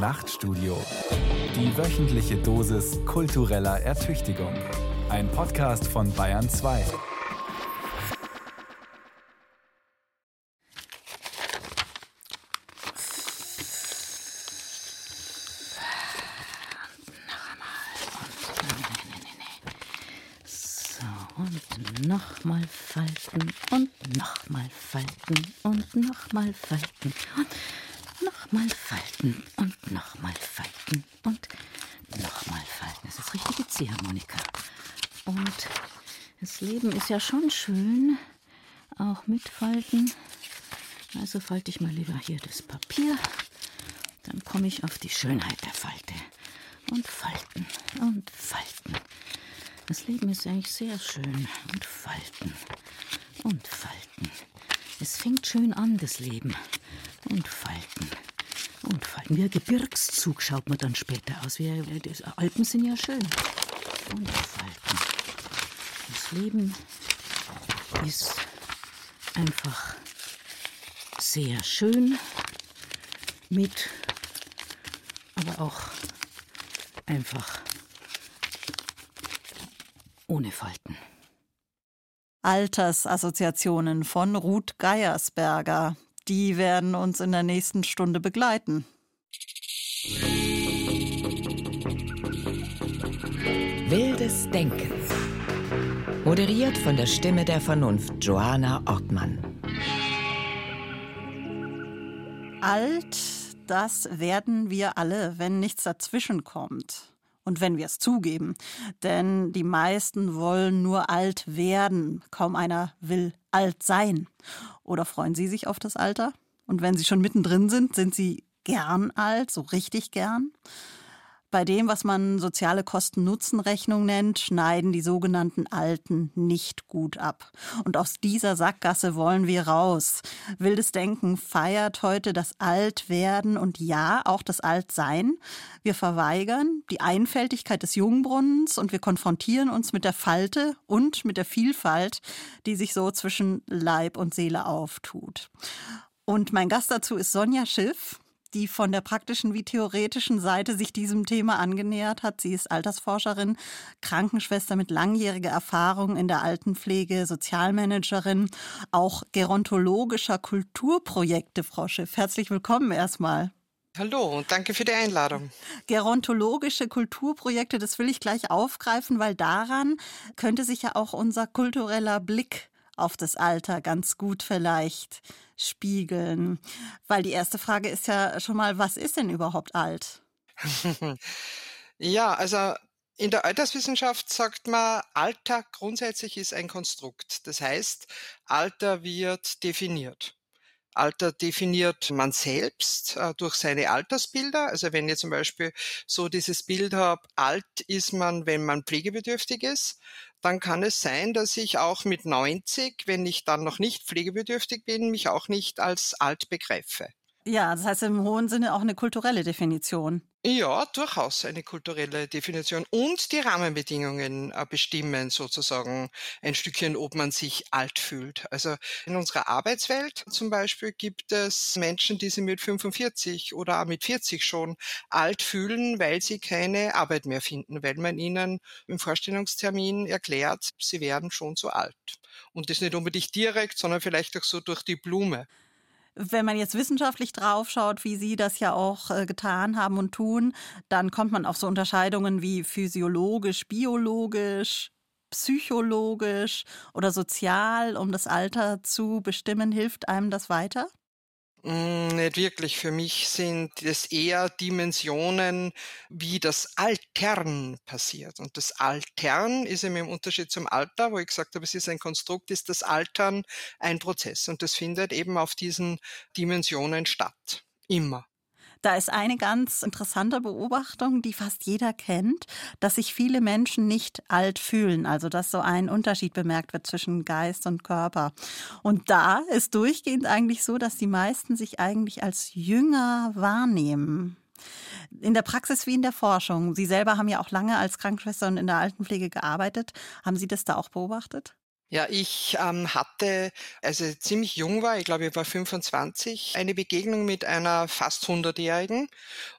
Nachtstudio. Die wöchentliche Dosis kultureller Ertüchtigung. Ein Podcast von Bayern 2. und nochmal falten und nochmal falten und nochmal falten und nochmal falten und nochmal falten und nochmal falten. Das ist richtige Ziehharmonika. Und das Leben ist ja schon schön, auch mit Falten. Also falte ich mal lieber hier das Papier. Dann komme ich auf die Schönheit der Falte. Und falten und falten. Das Leben ist eigentlich sehr schön. Und falten. Und falten. Es fängt schön an, das Leben. Und falten. Und falten. Wie ein Gebirgszug schaut man dann später aus. Wie, die Alpen sind ja schön. Und falten. Das Leben ist einfach sehr schön mit, aber auch einfach ohne Falten. Altersassoziationen von Ruth Geiersberger. Die werden uns in der nächsten Stunde begleiten. Wildes Denken. Moderiert von der Stimme der Vernunft, Johanna Ortmann. Alt, das werden wir alle, wenn nichts dazwischen kommt und wenn wir es zugeben. Denn die meisten wollen nur alt werden. Kaum einer will alt sein. Oder freuen Sie sich auf das Alter? Und wenn Sie schon mittendrin sind, sind Sie gern alt, so richtig gern? Bei dem, was man soziale Kosten-Nutzen-Rechnung nennt, schneiden die sogenannten Alten nicht gut ab. Und aus dieser Sackgasse wollen wir raus. Wildes Denken feiert heute das Altwerden und ja, auch das Altsein. Wir verweigern die Einfältigkeit des Jungbrunnens und wir konfrontieren uns mit der Falte und mit der Vielfalt, die sich so zwischen Leib und Seele auftut. Und mein Gast dazu ist Sonja Schiff die von der praktischen wie theoretischen Seite sich diesem Thema angenähert hat. Sie ist Altersforscherin, Krankenschwester mit langjähriger Erfahrung in der Altenpflege, Sozialmanagerin, auch gerontologischer Kulturprojekte, Frau Schiff. Herzlich willkommen erstmal. Hallo und danke für die Einladung. Gerontologische Kulturprojekte, das will ich gleich aufgreifen, weil daran könnte sich ja auch unser kultureller Blick auf das Alter ganz gut vielleicht spiegeln. Weil die erste Frage ist ja schon mal, was ist denn überhaupt alt? ja, also in der Alterswissenschaft sagt man, Alter grundsätzlich ist ein Konstrukt. Das heißt, Alter wird definiert. Alter definiert man selbst äh, durch seine Altersbilder. Also wenn ich zum Beispiel so dieses Bild habe, alt ist man, wenn man pflegebedürftig ist, dann kann es sein, dass ich auch mit 90, wenn ich dann noch nicht pflegebedürftig bin, mich auch nicht als alt begreife. Ja, das heißt im hohen Sinne auch eine kulturelle Definition. Ja, durchaus eine kulturelle Definition. Und die Rahmenbedingungen äh, bestimmen sozusagen ein Stückchen, ob man sich alt fühlt. Also in unserer Arbeitswelt zum Beispiel gibt es Menschen, die sich mit 45 oder auch mit 40 schon alt fühlen, weil sie keine Arbeit mehr finden, weil man ihnen im Vorstellungstermin erklärt, sie werden schon so alt. Und das nicht unbedingt direkt, sondern vielleicht auch so durch die Blume. Wenn man jetzt wissenschaftlich draufschaut, wie Sie das ja auch äh, getan haben und tun, dann kommt man auf so Unterscheidungen wie physiologisch, biologisch, psychologisch oder sozial, um das Alter zu bestimmen. Hilft einem das weiter? Hm, nicht wirklich. Für mich sind es eher Dimensionen, wie das Altern passiert. Und das Altern ist eben im Unterschied zum Alter, wo ich gesagt habe, es ist ein Konstrukt, ist das Altern ein Prozess. Und das findet eben auf diesen Dimensionen statt. Immer. Da ist eine ganz interessante Beobachtung, die fast jeder kennt, dass sich viele Menschen nicht alt fühlen, also dass so ein Unterschied bemerkt wird zwischen Geist und Körper. Und da ist durchgehend eigentlich so, dass die meisten sich eigentlich als jünger wahrnehmen. In der Praxis wie in der Forschung. Sie selber haben ja auch lange als Krankenschwester und in der Altenpflege gearbeitet. Haben Sie das da auch beobachtet? Ja, ich ähm, hatte, als ich ziemlich jung war, ich glaube, ich war 25, eine Begegnung mit einer fast 100-Jährigen.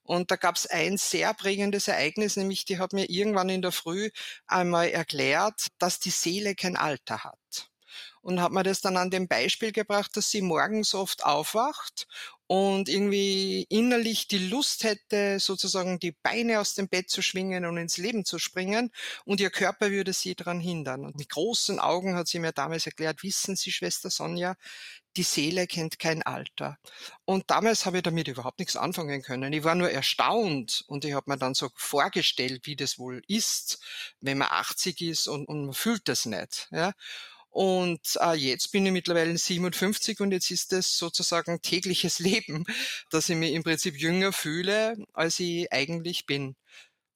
Und da gab es ein sehr prägendes Ereignis, nämlich die hat mir irgendwann in der Früh einmal erklärt, dass die Seele kein Alter hat und hat mir das dann an dem Beispiel gebracht, dass sie morgens oft aufwacht und irgendwie innerlich die Lust hätte, sozusagen die Beine aus dem Bett zu schwingen und ins Leben zu springen und ihr Körper würde sie daran hindern. Und mit großen Augen hat sie mir damals erklärt, wissen Sie, Schwester Sonja, die Seele kennt kein Alter. Und damals habe ich damit überhaupt nichts anfangen können. Ich war nur erstaunt und ich habe mir dann so vorgestellt, wie das wohl ist, wenn man 80 ist und, und man fühlt das nicht. Ja? Und äh, jetzt bin ich mittlerweile 57 und jetzt ist es sozusagen tägliches Leben, dass ich mich im Prinzip jünger fühle, als ich eigentlich bin.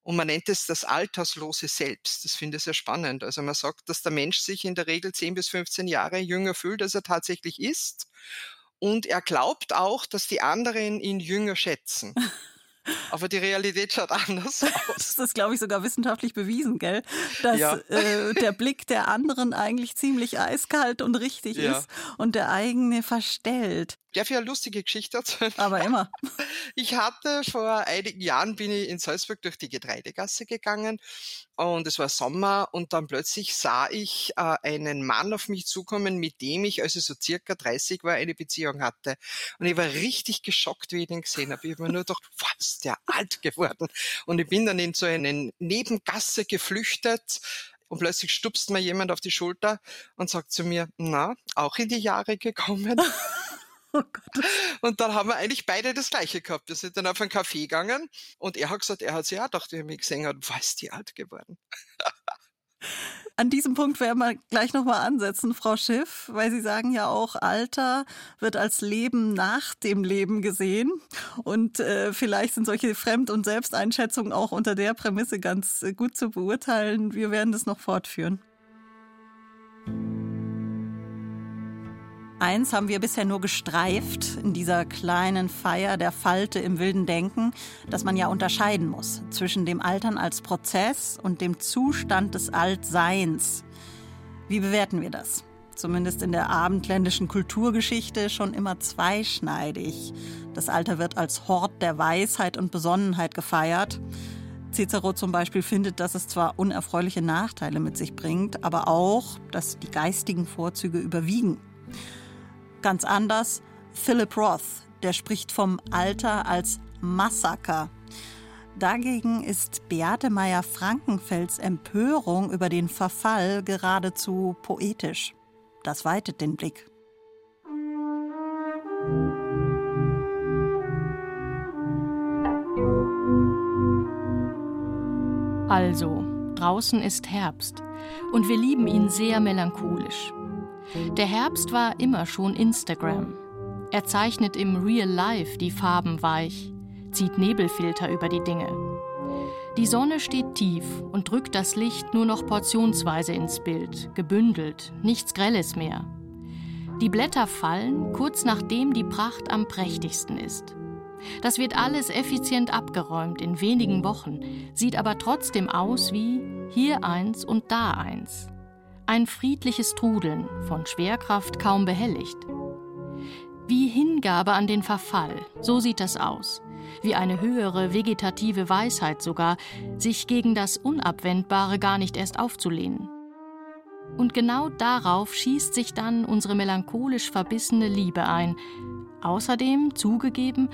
Und man nennt es das alterslose Selbst. Das finde ich sehr spannend. Also man sagt, dass der Mensch sich in der Regel 10 bis 15 Jahre jünger fühlt, als er tatsächlich ist. Und er glaubt auch, dass die anderen ihn jünger schätzen. Aber die Realität schaut anders aus. Das ist, glaube ich, sogar wissenschaftlich bewiesen, gell? Dass ja. äh, der Blick der anderen eigentlich ziemlich eiskalt und richtig ja. ist und der eigene verstellt. Darf ich eine lustige Geschichte erzählen? Aber immer. Ich hatte vor einigen Jahren bin ich in Salzburg durch die Getreidegasse gegangen und es war Sommer und dann plötzlich sah ich äh, einen Mann auf mich zukommen, mit dem ich, als ich so circa 30 war, eine Beziehung hatte. Und ich war richtig geschockt, wie ich den gesehen habe. Ich habe mir nur gedacht, was, der alt geworden. Und ich bin dann in so eine Nebengasse geflüchtet, und plötzlich stupst mir jemand auf die Schulter und sagt zu mir, na, auch in die Jahre gekommen. Oh und dann haben wir eigentlich beide das Gleiche gehabt. Wir sind dann auf einen Café gegangen und er hat gesagt, er hat sich auch gedacht, wie er mich gesehen hat, was die alt geworden. An diesem Punkt werden wir gleich nochmal ansetzen, Frau Schiff, weil Sie sagen ja auch, Alter wird als Leben nach dem Leben gesehen. Und äh, vielleicht sind solche Fremd- und Selbsteinschätzungen auch unter der Prämisse ganz äh, gut zu beurteilen. Wir werden das noch fortführen. Eins haben wir bisher nur gestreift in dieser kleinen Feier der Falte im wilden Denken, dass man ja unterscheiden muss zwischen dem Altern als Prozess und dem Zustand des Altseins. Wie bewerten wir das? Zumindest in der abendländischen Kulturgeschichte schon immer zweischneidig. Das Alter wird als Hort der Weisheit und Besonnenheit gefeiert. Cicero zum Beispiel findet, dass es zwar unerfreuliche Nachteile mit sich bringt, aber auch, dass die geistigen Vorzüge überwiegen. Ganz anders Philip Roth, der spricht vom Alter als Massaker. Dagegen ist Beate Meyer-Frankenfelds Empörung über den Verfall geradezu poetisch. Das weitet den Blick. Also, draußen ist Herbst und wir lieben ihn sehr melancholisch. Der Herbst war immer schon Instagram. Er zeichnet im Real Life die Farben weich, zieht Nebelfilter über die Dinge. Die Sonne steht tief und drückt das Licht nur noch portionsweise ins Bild, gebündelt, nichts Grelles mehr. Die Blätter fallen kurz nachdem die Pracht am prächtigsten ist. Das wird alles effizient abgeräumt in wenigen Wochen, sieht aber trotzdem aus wie hier eins und da eins. Ein friedliches Trudeln, von Schwerkraft kaum behelligt. Wie Hingabe an den Verfall, so sieht das aus. Wie eine höhere vegetative Weisheit sogar, sich gegen das Unabwendbare gar nicht erst aufzulehnen. Und genau darauf schießt sich dann unsere melancholisch verbissene Liebe ein. Außerdem, zugegeben,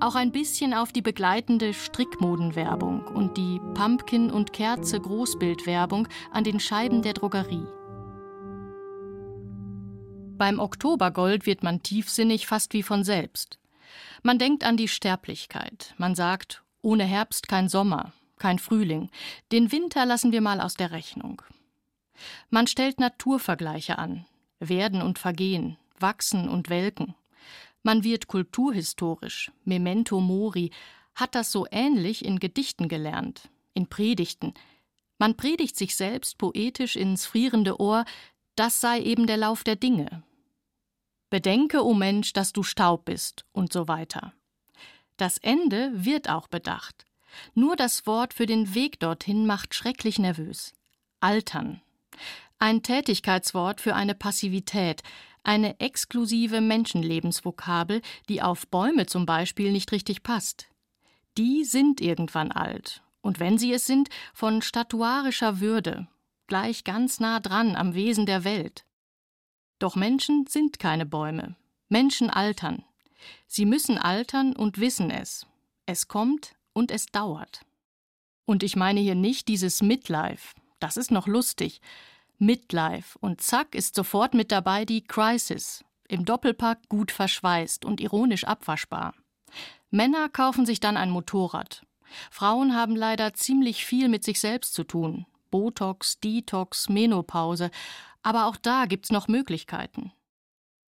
auch ein bisschen auf die begleitende Strickmodenwerbung und die Pumpkin- und Kerze-Großbildwerbung an den Scheiben der Drogerie. Beim Oktobergold wird man tiefsinnig fast wie von selbst. Man denkt an die Sterblichkeit. Man sagt, ohne Herbst kein Sommer, kein Frühling. Den Winter lassen wir mal aus der Rechnung. Man stellt Naturvergleiche an. Werden und Vergehen, Wachsen und Welken. Man wird kulturhistorisch, Memento Mori, hat das so ähnlich in Gedichten gelernt, in Predigten. Man predigt sich selbst poetisch ins frierende Ohr, das sei eben der Lauf der Dinge. Bedenke, o oh Mensch, dass du Staub bist und so weiter. Das Ende wird auch bedacht. Nur das Wort für den Weg dorthin macht schrecklich nervös. Altern. Ein Tätigkeitswort für eine Passivität, eine exklusive Menschenlebensvokabel, die auf Bäume zum Beispiel nicht richtig passt. Die sind irgendwann alt, und wenn sie es sind, von statuarischer Würde, gleich ganz nah dran am Wesen der Welt. Doch Menschen sind keine Bäume. Menschen altern. Sie müssen altern und wissen es. Es kommt und es dauert. Und ich meine hier nicht dieses Midlife, das ist noch lustig, Midlife und zack ist sofort mit dabei die Crisis, im Doppelpack gut verschweißt und ironisch abwaschbar. Männer kaufen sich dann ein Motorrad. Frauen haben leider ziemlich viel mit sich selbst zu tun. Botox, Detox, Menopause, aber auch da gibt's noch Möglichkeiten.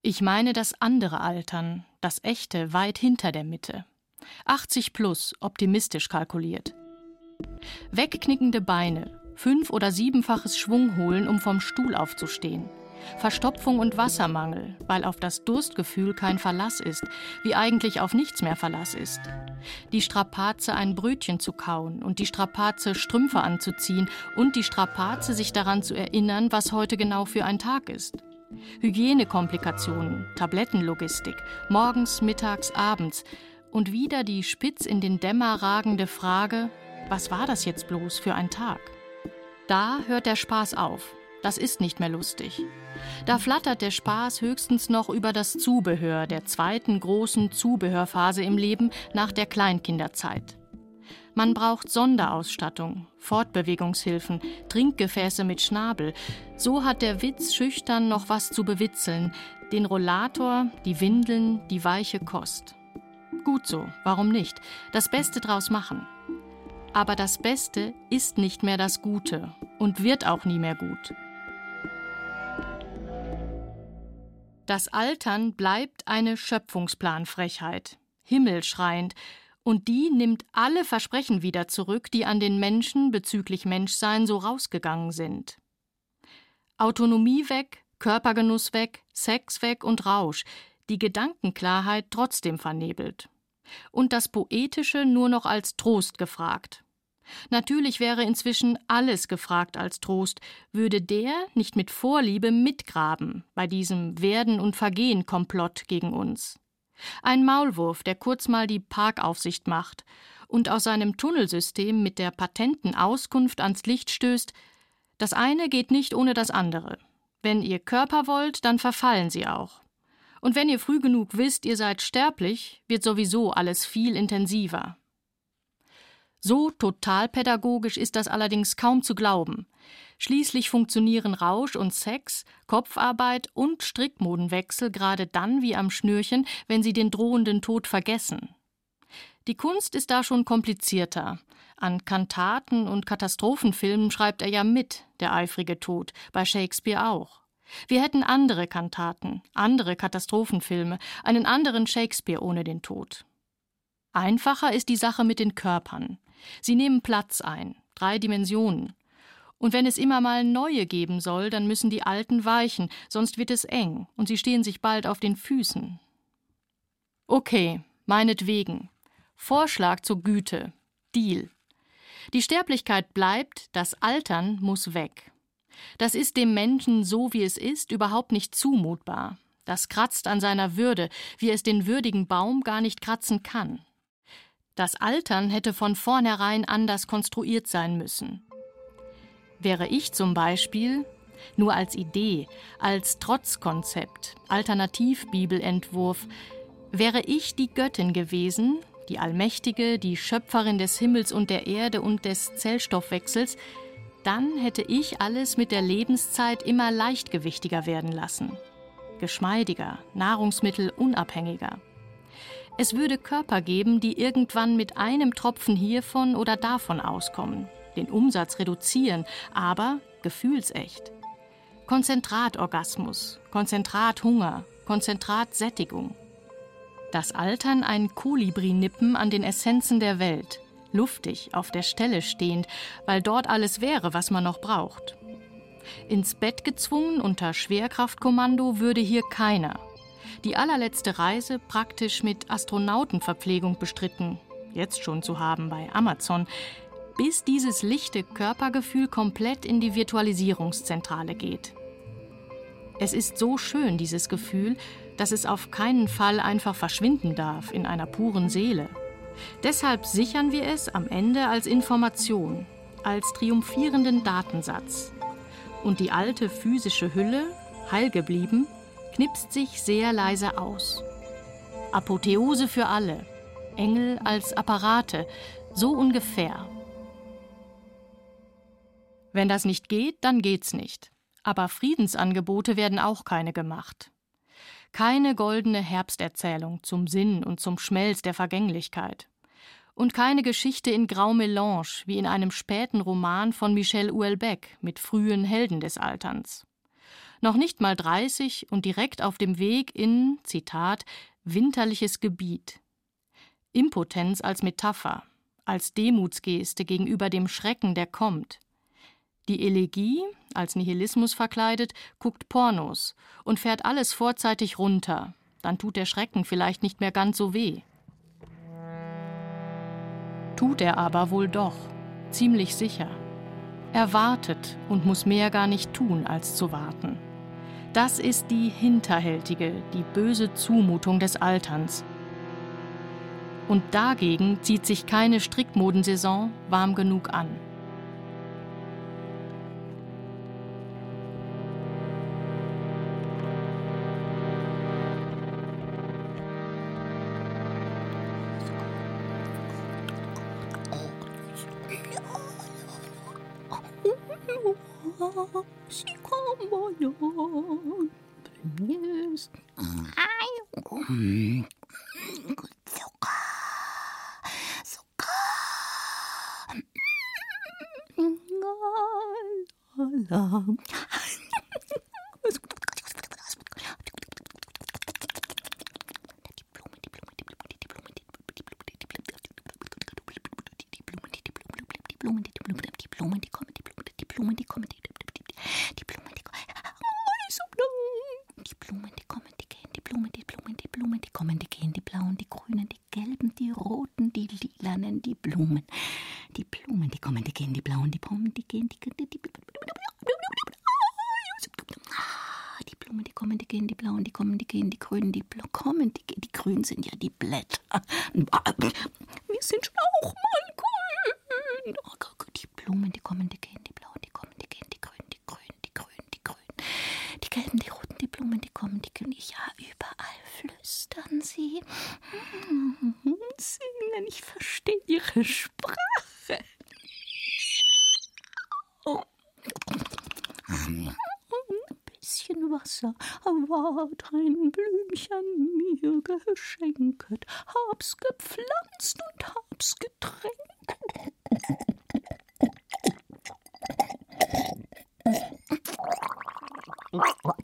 Ich meine das andere Altern, das echte, weit hinter der Mitte. 80 plus, optimistisch kalkuliert. Wegknickende Beine, fünf- oder siebenfaches Schwung holen, um vom Stuhl aufzustehen. Verstopfung und Wassermangel, weil auf das Durstgefühl kein Verlass ist, wie eigentlich auf nichts mehr Verlass ist. Die Strapaze, ein Brötchen zu kauen und die Strapaze, Strümpfe anzuziehen und die Strapaze, sich daran zu erinnern, was heute genau für ein Tag ist. Hygienekomplikationen, Tablettenlogistik, morgens, mittags, abends und wieder die spitz in den Dämmer ragende Frage, was war das jetzt bloß für ein Tag? Da hört der Spaß auf. Das ist nicht mehr lustig. Da flattert der Spaß höchstens noch über das Zubehör der zweiten großen Zubehörphase im Leben nach der Kleinkinderzeit. Man braucht Sonderausstattung, Fortbewegungshilfen, Trinkgefäße mit Schnabel. So hat der Witz schüchtern noch was zu bewitzeln. Den Rollator, die Windeln, die weiche Kost. Gut so, warum nicht? Das Beste draus machen. Aber das Beste ist nicht mehr das Gute und wird auch nie mehr gut. Das Altern bleibt eine Schöpfungsplanfrechheit, himmelschreiend, und die nimmt alle Versprechen wieder zurück, die an den Menschen bezüglich Menschsein so rausgegangen sind. Autonomie weg, Körpergenuss weg, Sex weg und Rausch, die Gedankenklarheit trotzdem vernebelt und das Poetische nur noch als Trost gefragt. Natürlich wäre inzwischen alles gefragt als Trost, würde der nicht mit Vorliebe mitgraben bei diesem Werden und Vergehen Komplott gegen uns. Ein Maulwurf, der kurz mal die Parkaufsicht macht und aus seinem Tunnelsystem mit der patenten Auskunft ans Licht stößt, das eine geht nicht ohne das andere. Wenn ihr Körper wollt, dann verfallen sie auch. Und wenn ihr früh genug wisst, ihr seid sterblich, wird sowieso alles viel intensiver. So totalpädagogisch ist das allerdings kaum zu glauben. Schließlich funktionieren Rausch und Sex, Kopfarbeit und Strickmodenwechsel gerade dann wie am Schnürchen, wenn sie den drohenden Tod vergessen. Die Kunst ist da schon komplizierter. An Kantaten und Katastrophenfilmen schreibt er ja mit, der eifrige Tod, bei Shakespeare auch. Wir hätten andere Kantaten, andere Katastrophenfilme, einen anderen Shakespeare ohne den Tod. Einfacher ist die Sache mit den Körpern. Sie nehmen Platz ein, drei Dimensionen. Und wenn es immer mal neue geben soll, dann müssen die alten weichen, sonst wird es eng und sie stehen sich bald auf den Füßen. Okay, meinetwegen. Vorschlag zur Güte. Deal. Die Sterblichkeit bleibt, das Altern muss weg. Das ist dem Menschen so wie es ist überhaupt nicht zumutbar. Das kratzt an seiner Würde, wie es den würdigen Baum gar nicht kratzen kann. Das Altern hätte von vornherein anders konstruiert sein müssen. Wäre ich zum Beispiel nur als Idee, als Trotzkonzept, Alternativbibelentwurf, wäre ich die Göttin gewesen, die Allmächtige, die Schöpferin des Himmels und der Erde und des Zellstoffwechsels, dann hätte ich alles mit der Lebenszeit immer leichtgewichtiger werden lassen. Geschmeidiger, nahrungsmittelunabhängiger. Es würde Körper geben, die irgendwann mit einem Tropfen hiervon oder davon auskommen, den Umsatz reduzieren, aber gefühlsecht. Konzentratorgasmus, Konzentrathunger, Konzentratsättigung. Das Altern ein Kolibri-Nippen an den Essenzen der Welt, luftig, auf der Stelle stehend, weil dort alles wäre, was man noch braucht. Ins Bett gezwungen unter Schwerkraftkommando würde hier keiner, die allerletzte Reise praktisch mit Astronautenverpflegung bestritten, jetzt schon zu haben bei Amazon, bis dieses lichte Körpergefühl komplett in die Virtualisierungszentrale geht. Es ist so schön, dieses Gefühl, dass es auf keinen Fall einfach verschwinden darf in einer puren Seele. Deshalb sichern wir es am Ende als Information, als triumphierenden Datensatz. Und die alte physische Hülle, heil geblieben, knipst sich sehr leise aus. Apotheose für alle, Engel als Apparate, so ungefähr. Wenn das nicht geht, dann geht's nicht. Aber Friedensangebote werden auch keine gemacht. Keine goldene Herbsterzählung zum Sinn und zum Schmelz der Vergänglichkeit. Und keine Geschichte in Grau Melange wie in einem späten Roman von Michel Houellebecq mit frühen Helden des Alterns. Noch nicht mal 30 und direkt auf dem Weg in, Zitat, winterliches Gebiet. Impotenz als Metapher, als Demutsgeste gegenüber dem Schrecken, der kommt. Die Elegie, als Nihilismus verkleidet, guckt Pornos und fährt alles vorzeitig runter. Dann tut der Schrecken vielleicht nicht mehr ganz so weh. Tut er aber wohl doch, ziemlich sicher. Er wartet und muss mehr gar nicht tun, als zu warten. Das ist die hinterhältige, die böse Zumutung des Alterns. Und dagegen zieht sich keine Strickmodensaison warm genug an. 어머요. 아, What?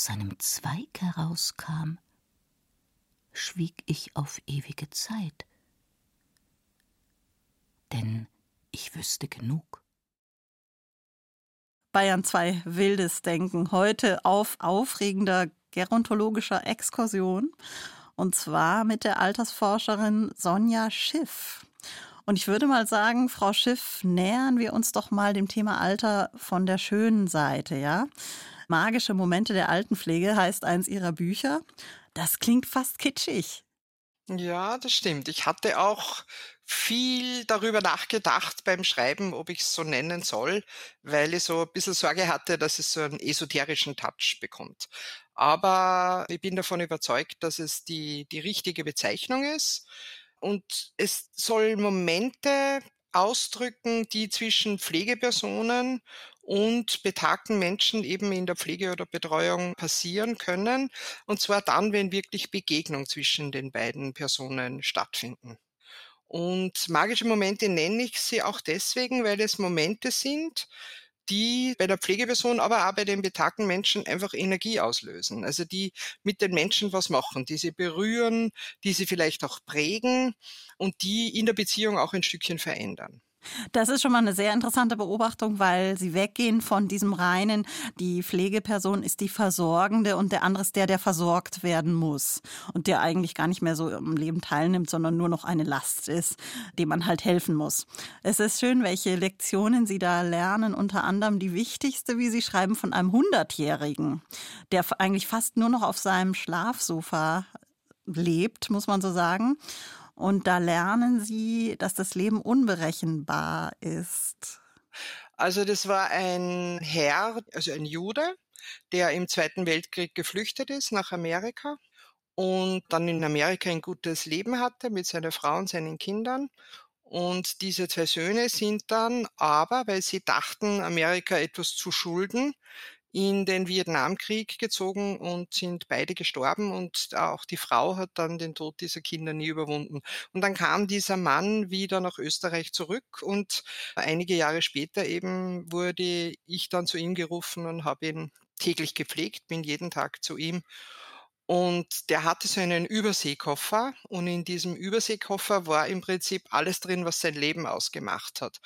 Aus seinem Zweig herauskam, schwieg ich auf ewige Zeit, denn ich wüsste genug. Bayern 2 Wildes Denken heute auf aufregender gerontologischer Exkursion und zwar mit der Altersforscherin Sonja Schiff. Und ich würde mal sagen, Frau Schiff, nähern wir uns doch mal dem Thema Alter von der schönen Seite, ja? Magische Momente der Altenpflege heißt eins Ihrer Bücher. Das klingt fast kitschig. Ja, das stimmt. Ich hatte auch viel darüber nachgedacht beim Schreiben, ob ich es so nennen soll, weil ich so ein bisschen Sorge hatte, dass es so einen esoterischen Touch bekommt. Aber ich bin davon überzeugt, dass es die, die richtige Bezeichnung ist. Und es soll Momente ausdrücken, die zwischen Pflegepersonen und betagten Menschen eben in der Pflege oder Betreuung passieren können. Und zwar dann, wenn wirklich Begegnung zwischen den beiden Personen stattfinden. Und magische Momente nenne ich sie auch deswegen, weil es Momente sind, die bei der Pflegeperson, aber auch bei den betagten Menschen einfach Energie auslösen. Also die mit den Menschen was machen, die sie berühren, die sie vielleicht auch prägen und die in der Beziehung auch ein Stückchen verändern. Das ist schon mal eine sehr interessante Beobachtung, weil Sie weggehen von diesem reinen, die Pflegeperson ist die Versorgende und der andere ist der, der versorgt werden muss und der eigentlich gar nicht mehr so im Leben teilnimmt, sondern nur noch eine Last ist, dem man halt helfen muss. Es ist schön, welche Lektionen Sie da lernen, unter anderem die wichtigste, wie Sie schreiben, von einem Hundertjährigen, der eigentlich fast nur noch auf seinem Schlafsofa lebt, muss man so sagen. Und da lernen sie, dass das Leben unberechenbar ist. Also das war ein Herr, also ein Jude, der im Zweiten Weltkrieg geflüchtet ist nach Amerika und dann in Amerika ein gutes Leben hatte mit seiner Frau und seinen Kindern. Und diese zwei Söhne sind dann aber, weil sie dachten, Amerika etwas zu schulden, in den Vietnamkrieg gezogen und sind beide gestorben und auch die Frau hat dann den Tod dieser Kinder nie überwunden. Und dann kam dieser Mann wieder nach Österreich zurück und einige Jahre später eben wurde ich dann zu ihm gerufen und habe ihn täglich gepflegt, bin jeden Tag zu ihm und der hatte so einen Überseekoffer und in diesem Überseekoffer war im Prinzip alles drin, was sein Leben ausgemacht hat.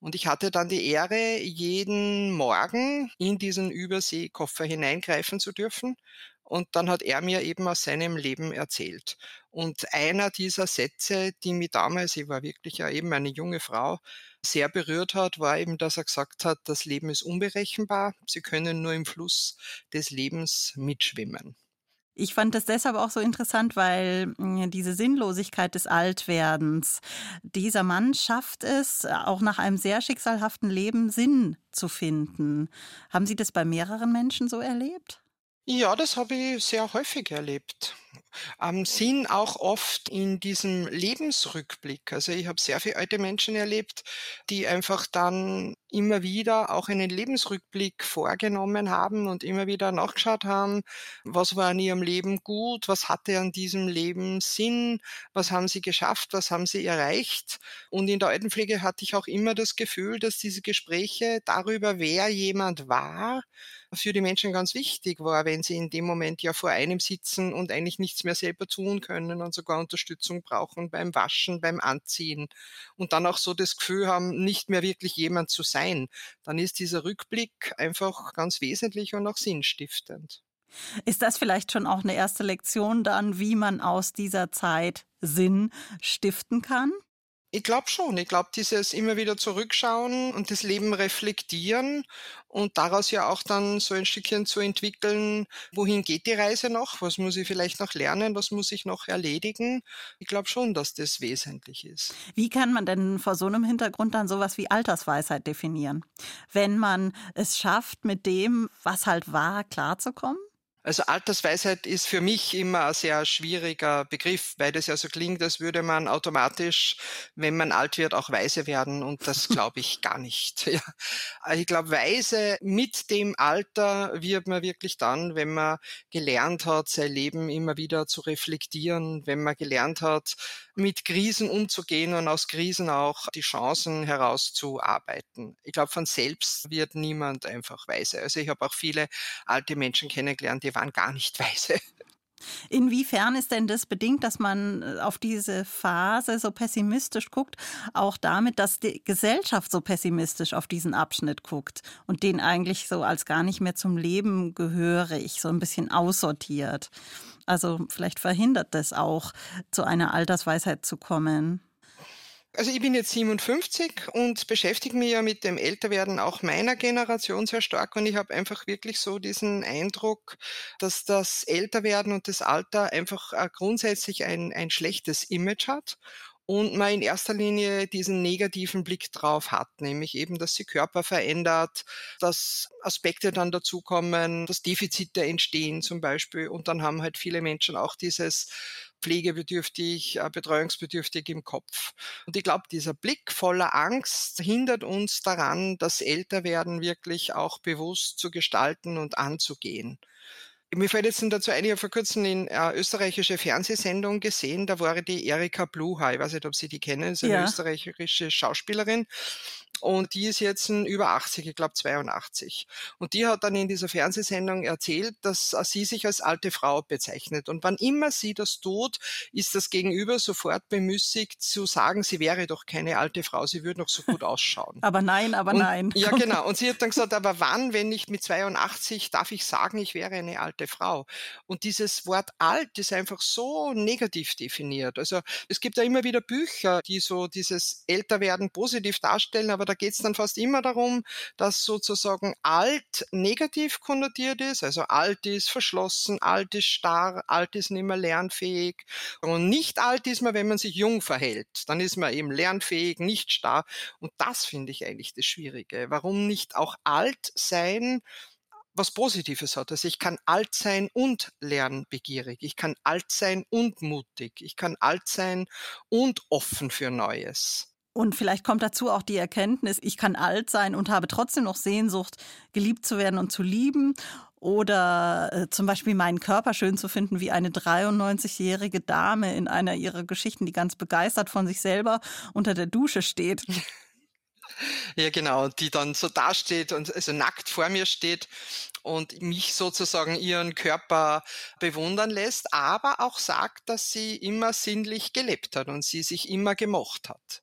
Und ich hatte dann die Ehre, jeden Morgen in diesen Überseekoffer hineingreifen zu dürfen. Und dann hat er mir eben aus seinem Leben erzählt. Und einer dieser Sätze, die mich damals, ich war wirklich ja eben eine junge Frau, sehr berührt hat, war eben, dass er gesagt hat, das Leben ist unberechenbar. Sie können nur im Fluss des Lebens mitschwimmen. Ich fand das deshalb auch so interessant, weil hm, diese Sinnlosigkeit des Altwerdens, dieser Mann schafft es, auch nach einem sehr schicksalhaften Leben Sinn zu finden. Haben Sie das bei mehreren Menschen so erlebt? Ja, das habe ich sehr häufig erlebt. Am Sinn auch oft in diesem Lebensrückblick. Also ich habe sehr viele alte Menschen erlebt, die einfach dann immer wieder auch einen Lebensrückblick vorgenommen haben und immer wieder nachgeschaut haben, was war in ihrem Leben gut, was hatte an diesem Leben Sinn, was haben sie geschafft, was haben sie erreicht. Und in der Altenpflege hatte ich auch immer das Gefühl, dass diese Gespräche darüber, wer jemand war, für die Menschen ganz wichtig war, wenn sie in dem Moment ja vor einem sitzen und eigentlich nichts mehr selber tun können und sogar Unterstützung brauchen beim Waschen, beim Anziehen und dann auch so das Gefühl haben, nicht mehr wirklich jemand zu sein, dann ist dieser Rückblick einfach ganz wesentlich und auch sinnstiftend. Ist das vielleicht schon auch eine erste Lektion dann, wie man aus dieser Zeit Sinn stiften kann? Ich glaube schon. Ich glaube, dieses immer wieder zurückschauen und das Leben reflektieren und daraus ja auch dann so ein Stückchen zu entwickeln, wohin geht die Reise noch, was muss ich vielleicht noch lernen, was muss ich noch erledigen. Ich glaube schon, dass das wesentlich ist. Wie kann man denn vor so einem Hintergrund dann sowas wie Altersweisheit definieren? Wenn man es schafft, mit dem, was halt war, klarzukommen? Also Altersweisheit ist für mich immer ein sehr schwieriger Begriff, weil das ja so klingt, als würde man automatisch, wenn man alt wird, auch weise werden. Und das glaube ich gar nicht. Ja. Ich glaube, weise mit dem Alter wird man wirklich dann, wenn man gelernt hat, sein Leben immer wieder zu reflektieren, wenn man gelernt hat, mit Krisen umzugehen und aus Krisen auch die Chancen herauszuarbeiten. Ich glaube, von selbst wird niemand einfach weise. Also ich habe auch viele alte Menschen kennengelernt, die waren gar nicht weise. Inwiefern ist denn das bedingt, dass man äh, auf diese Phase so pessimistisch guckt, auch damit, dass die Gesellschaft so pessimistisch auf diesen Abschnitt guckt und den eigentlich so als gar nicht mehr zum Leben gehörig, so ein bisschen aussortiert? Also vielleicht verhindert das auch, zu einer Altersweisheit zu kommen. Also ich bin jetzt 57 und beschäftige mich ja mit dem Älterwerden auch meiner Generation sehr stark und ich habe einfach wirklich so diesen Eindruck, dass das Älterwerden und das Alter einfach äh, grundsätzlich ein, ein schlechtes Image hat und man in erster Linie diesen negativen Blick drauf hat, nämlich eben, dass sich Körper verändert, dass Aspekte dann dazukommen, dass Defizite entstehen zum Beispiel und dann haben halt viele Menschen auch dieses pflegebedürftig, äh, betreuungsbedürftig im Kopf. Und ich glaube, dieser Blick voller Angst hindert uns daran, das Älterwerden wirklich auch bewusst zu gestalten und anzugehen. Mir fällt jetzt dazu ein, ich habe vor kurzem in eine österreichische Fernsehsendung gesehen, da war die Erika Bluha, ich weiß nicht, ob Sie die kennen, ist eine ja. österreichische Schauspielerin und die ist jetzt über 80, ich glaube 82. Und die hat dann in dieser Fernsehsendung erzählt, dass sie sich als alte Frau bezeichnet. Und wann immer sie das tut, ist das Gegenüber sofort bemüßigt zu sagen, sie wäre doch keine alte Frau, sie würde noch so gut ausschauen. aber nein, aber und, nein. Ja, genau. Und sie hat dann gesagt, aber wann, wenn nicht mit 82, darf ich sagen, ich wäre eine alte Frau? Und dieses Wort alt ist einfach so negativ definiert. Also es gibt ja immer wieder Bücher, die so dieses Älterwerden positiv darstellen, aber da geht es dann fast immer darum, dass sozusagen alt negativ konnotiert ist, also alt ist verschlossen, alt ist starr, alt ist nicht mehr lernfähig und nicht alt ist man, wenn man sich jung verhält. Dann ist man eben lernfähig, nicht starr und das finde ich eigentlich das Schwierige. Warum nicht auch alt sein was Positives hat. Also ich kann alt sein und lernbegierig. Ich kann alt sein und mutig. Ich kann alt sein und offen für Neues. Und vielleicht kommt dazu auch die Erkenntnis, ich kann alt sein und habe trotzdem noch Sehnsucht, geliebt zu werden und zu lieben. Oder äh, zum Beispiel meinen Körper schön zu finden, wie eine 93-jährige Dame in einer ihrer Geschichten, die ganz begeistert von sich selber unter der Dusche steht. Ja, genau, die dann so dasteht und also nackt vor mir steht und mich sozusagen ihren Körper bewundern lässt, aber auch sagt, dass sie immer sinnlich gelebt hat und sie sich immer gemocht hat.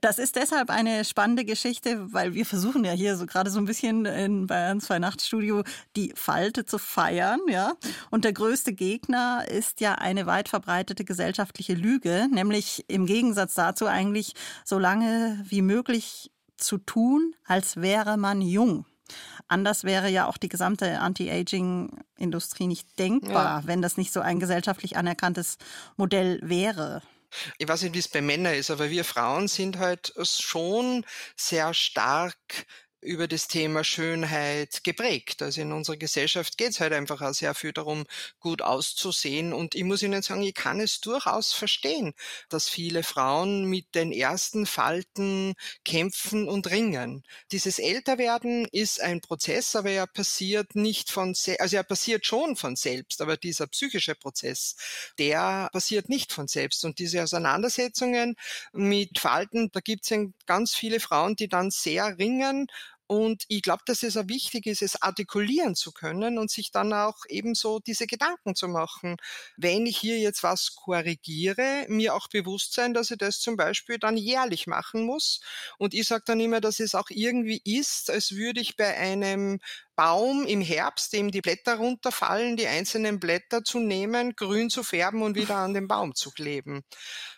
Das ist deshalb eine spannende Geschichte, weil wir versuchen ja hier so gerade so ein bisschen in Bayern 2 Nachtstudio die Falte zu feiern, ja. Und der größte Gegner ist ja eine weit verbreitete gesellschaftliche Lüge, nämlich im Gegensatz dazu eigentlich so lange wie möglich zu tun, als wäre man jung. Anders wäre ja auch die gesamte Anti-Aging-Industrie nicht denkbar, ja. wenn das nicht so ein gesellschaftlich anerkanntes Modell wäre. Ich weiß nicht, wie es bei Männern ist, aber wir Frauen sind halt schon sehr stark über das Thema Schönheit geprägt. Also in unserer Gesellschaft geht es halt einfach auch sehr viel darum, gut auszusehen. Und ich muss Ihnen sagen, ich kann es durchaus verstehen, dass viele Frauen mit den ersten Falten kämpfen und ringen. Dieses Älterwerden ist ein Prozess, aber er passiert nicht von, also er passiert schon von selbst, aber dieser psychische Prozess, der passiert nicht von selbst. Und diese Auseinandersetzungen mit Falten, da gibt es ganz viele Frauen, die dann sehr ringen und ich glaube, dass es auch wichtig ist, es artikulieren zu können und sich dann auch ebenso diese Gedanken zu machen. Wenn ich hier jetzt was korrigiere, mir auch bewusst sein, dass ich das zum Beispiel dann jährlich machen muss. Und ich sage dann immer, dass es auch irgendwie ist, als würde ich bei einem Baum im Herbst, dem die Blätter runterfallen, die einzelnen Blätter zu nehmen, grün zu färben und wieder an den Baum zu kleben.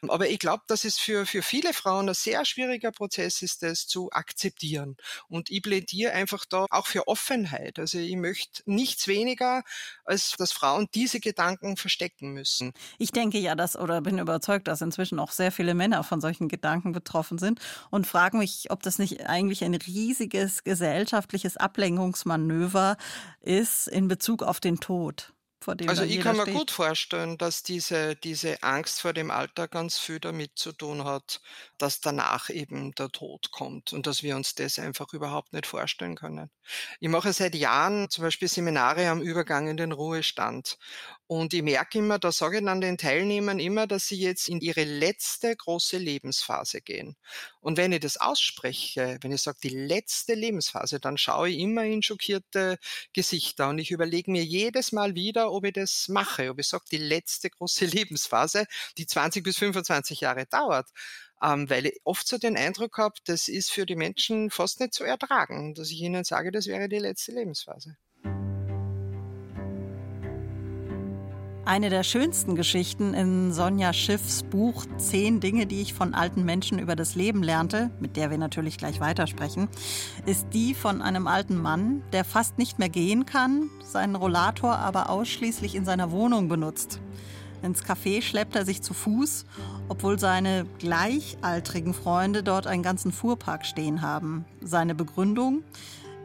Aber ich glaube, dass es für, für viele Frauen ein sehr schwieriger Prozess ist, das zu akzeptieren. Und ich plädiere einfach da auch für Offenheit. Also ich möchte nichts weniger, als dass Frauen diese Gedanken verstecken müssen. Ich denke ja, dass oder bin überzeugt, dass inzwischen auch sehr viele Männer von solchen Gedanken betroffen sind und frage mich, ob das nicht eigentlich ein riesiges gesellschaftliches Ablenkungsmanöver Manöver ist in Bezug auf den Tod. also ich kann mir steht. gut vorstellen, dass diese, diese Angst vor dem Alter ganz viel damit zu tun hat, dass danach eben der Tod kommt und dass wir uns das einfach überhaupt nicht vorstellen können. Ich mache seit Jahren zum Beispiel Seminare am Übergang in den Ruhestand und ich merke immer, da sage ich dann den Teilnehmern immer, dass sie jetzt in ihre letzte große Lebensphase gehen. Und wenn ich das ausspreche, wenn ich sage, die letzte Lebensphase, dann schaue ich immer in schockierte Gesichter und ich überlege mir jedes Mal wieder, ob ich das mache, ob ich sage, die letzte große Lebensphase, die 20 bis 25 Jahre dauert. Ähm, weil ich oft so den Eindruck habe, das ist für die Menschen fast nicht zu ertragen, dass ich ihnen sage, das wäre die letzte Lebensphase. Eine der schönsten Geschichten in Sonja Schiffs Buch Zehn Dinge, die ich von alten Menschen über das Leben lernte, mit der wir natürlich gleich weitersprechen, ist die von einem alten Mann, der fast nicht mehr gehen kann, seinen Rollator aber ausschließlich in seiner Wohnung benutzt. Ins Café schleppt er sich zu Fuß, obwohl seine gleichaltrigen Freunde dort einen ganzen Fuhrpark stehen haben. Seine Begründung,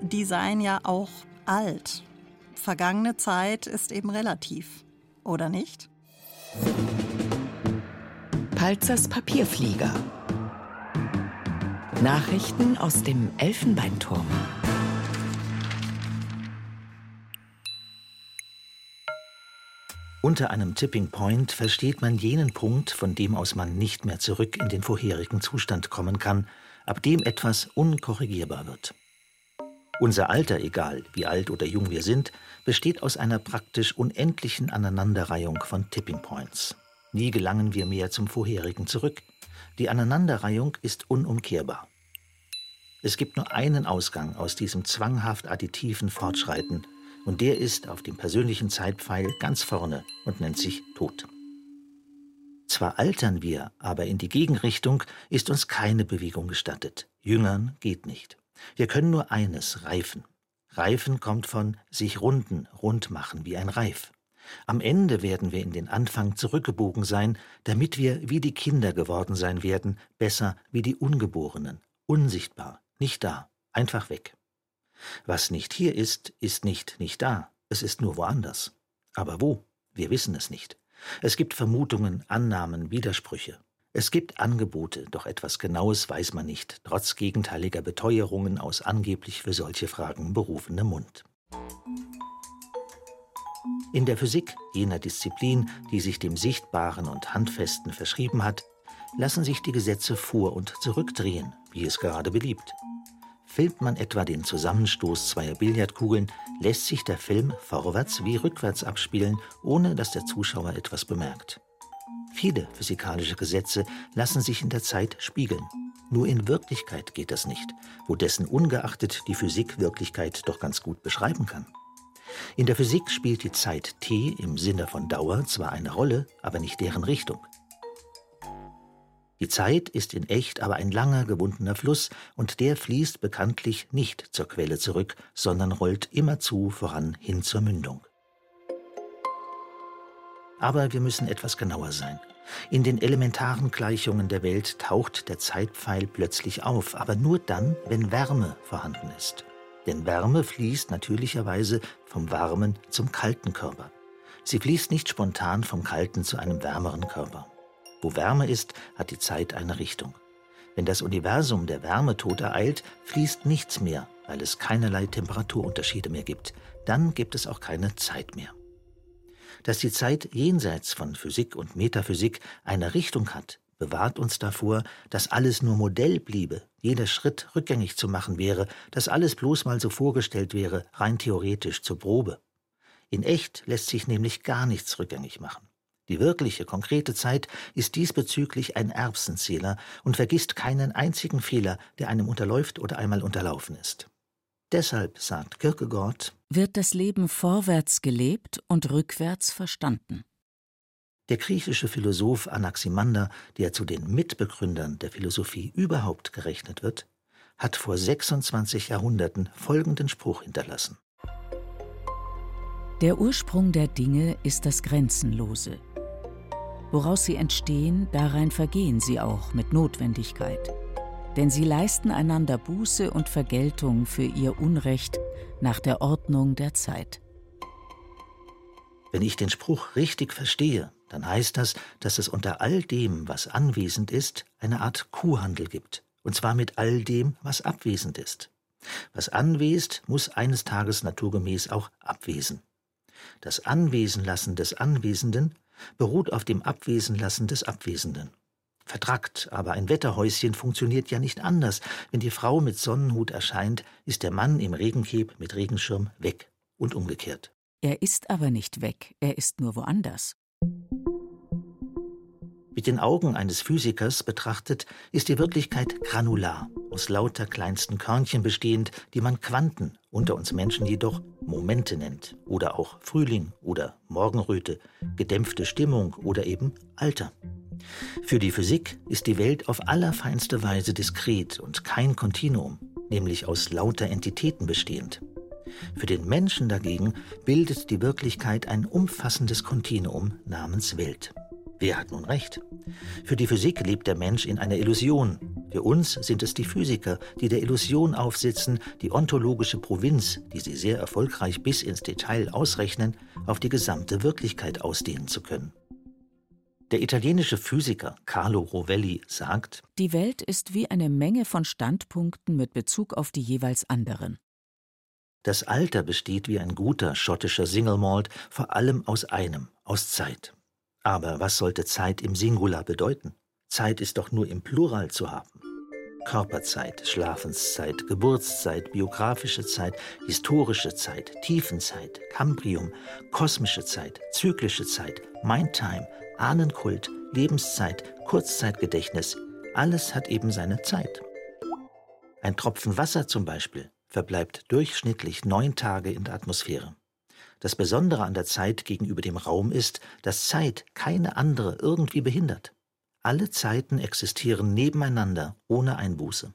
die seien ja auch alt. Vergangene Zeit ist eben relativ oder nicht? Palzers Papierflieger. Nachrichten aus dem Elfenbeinturm. Unter einem Tipping Point versteht man jenen Punkt, von dem aus man nicht mehr zurück in den vorherigen Zustand kommen kann, ab dem etwas unkorrigierbar wird. Unser Alter, egal wie alt oder jung wir sind, besteht aus einer praktisch unendlichen Aneinanderreihung von Tipping Points. Nie gelangen wir mehr zum vorherigen zurück. Die Aneinanderreihung ist unumkehrbar. Es gibt nur einen Ausgang aus diesem zwanghaft additiven Fortschreiten, und der ist auf dem persönlichen Zeitpfeil ganz vorne und nennt sich Tod. Zwar altern wir, aber in die Gegenrichtung ist uns keine Bewegung gestattet. Jüngern geht nicht. Wir können nur eines, reifen. Reifen kommt von sich runden, rund machen wie ein Reif. Am Ende werden wir in den Anfang zurückgebogen sein, damit wir wie die Kinder geworden sein werden, besser wie die Ungeborenen, unsichtbar, nicht da, einfach weg. Was nicht hier ist, ist nicht nicht da, es ist nur woanders. Aber wo? Wir wissen es nicht. Es gibt Vermutungen, Annahmen, Widersprüche. Es gibt Angebote, doch etwas Genaues weiß man nicht, trotz gegenteiliger Beteuerungen aus angeblich für solche Fragen berufenem Mund. In der Physik, jener Disziplin, die sich dem Sichtbaren und Handfesten verschrieben hat, lassen sich die Gesetze vor- und zurückdrehen, wie es gerade beliebt. Filmt man etwa den Zusammenstoß zweier Billardkugeln, lässt sich der Film vorwärts wie rückwärts abspielen, ohne dass der Zuschauer etwas bemerkt. Viele physikalische Gesetze lassen sich in der Zeit spiegeln. Nur in Wirklichkeit geht das nicht, wo dessen ungeachtet die Physik Wirklichkeit doch ganz gut beschreiben kann. In der Physik spielt die Zeit t im Sinne von Dauer zwar eine Rolle, aber nicht deren Richtung. Die Zeit ist in echt aber ein langer, gewundener Fluss, und der fließt bekanntlich nicht zur Quelle zurück, sondern rollt immerzu voran hin zur Mündung. Aber wir müssen etwas genauer sein. In den elementaren Gleichungen der Welt taucht der Zeitpfeil plötzlich auf, aber nur dann, wenn Wärme vorhanden ist. Denn Wärme fließt natürlicherweise vom warmen zum kalten Körper. Sie fließt nicht spontan vom kalten zu einem wärmeren Körper. Wo Wärme ist, hat die Zeit eine Richtung. Wenn das Universum der Wärmetod ereilt, fließt nichts mehr, weil es keinerlei Temperaturunterschiede mehr gibt. Dann gibt es auch keine Zeit mehr dass die Zeit jenseits von Physik und Metaphysik eine Richtung hat, bewahrt uns davor, dass alles nur Modell bliebe, jeder Schritt rückgängig zu machen wäre, dass alles bloß mal so vorgestellt wäre, rein theoretisch zur Probe. In echt lässt sich nämlich gar nichts rückgängig machen. Die wirkliche, konkrete Zeit ist diesbezüglich ein Erbsenzähler und vergisst keinen einzigen Fehler, der einem unterläuft oder einmal unterlaufen ist. Deshalb, sagt Kierkegaard, wird das Leben vorwärts gelebt und rückwärts verstanden. Der griechische Philosoph Anaximander, der zu den Mitbegründern der Philosophie überhaupt gerechnet wird, hat vor 26 Jahrhunderten folgenden Spruch hinterlassen. Der Ursprung der Dinge ist das Grenzenlose. Woraus sie entstehen, darein vergehen sie auch mit Notwendigkeit denn sie leisten einander Buße und Vergeltung für ihr Unrecht nach der Ordnung der Zeit. Wenn ich den Spruch richtig verstehe, dann heißt das, dass es unter all dem, was anwesend ist, eine Art Kuhhandel gibt, und zwar mit all dem, was abwesend ist. Was anwesend, muss eines Tages naturgemäß auch abwesen. Das Anwesenlassen des Anwesenden beruht auf dem Abwesenlassen des Abwesenden. Vertrackt, aber ein Wetterhäuschen funktioniert ja nicht anders. Wenn die Frau mit Sonnenhut erscheint, ist der Mann im Regenkeb mit Regenschirm weg und umgekehrt. Er ist aber nicht weg, er ist nur woanders. Mit den Augen eines Physikers betrachtet ist die Wirklichkeit granular, aus lauter kleinsten Körnchen bestehend, die man Quanten, unter uns Menschen jedoch Momente nennt oder auch Frühling oder Morgenröte, gedämpfte Stimmung oder eben Alter. Für die Physik ist die Welt auf allerfeinste Weise diskret und kein Kontinuum, nämlich aus lauter Entitäten bestehend. Für den Menschen dagegen bildet die Wirklichkeit ein umfassendes Kontinuum namens Welt. Wer hat nun recht? Für die Physik lebt der Mensch in einer Illusion. Für uns sind es die Physiker, die der Illusion aufsitzen, die ontologische Provinz, die sie sehr erfolgreich bis ins Detail ausrechnen, auf die gesamte Wirklichkeit ausdehnen zu können. Der italienische Physiker Carlo Rovelli sagt, Die Welt ist wie eine Menge von Standpunkten mit Bezug auf die jeweils anderen. Das Alter besteht wie ein guter schottischer Single Malt vor allem aus einem, aus Zeit. Aber was sollte Zeit im Singular bedeuten? Zeit ist doch nur im Plural zu haben. Körperzeit, Schlafenszeit, Geburtszeit, biografische Zeit, historische Zeit, Tiefenzeit, Kambrium, kosmische Zeit, zyklische Zeit, Mindtime, Ahnenkult, Lebenszeit, Kurzzeitgedächtnis, alles hat eben seine Zeit. Ein Tropfen Wasser zum Beispiel verbleibt durchschnittlich neun Tage in der Atmosphäre. Das Besondere an der Zeit gegenüber dem Raum ist, dass Zeit keine andere irgendwie behindert. Alle Zeiten existieren nebeneinander ohne Einbuße.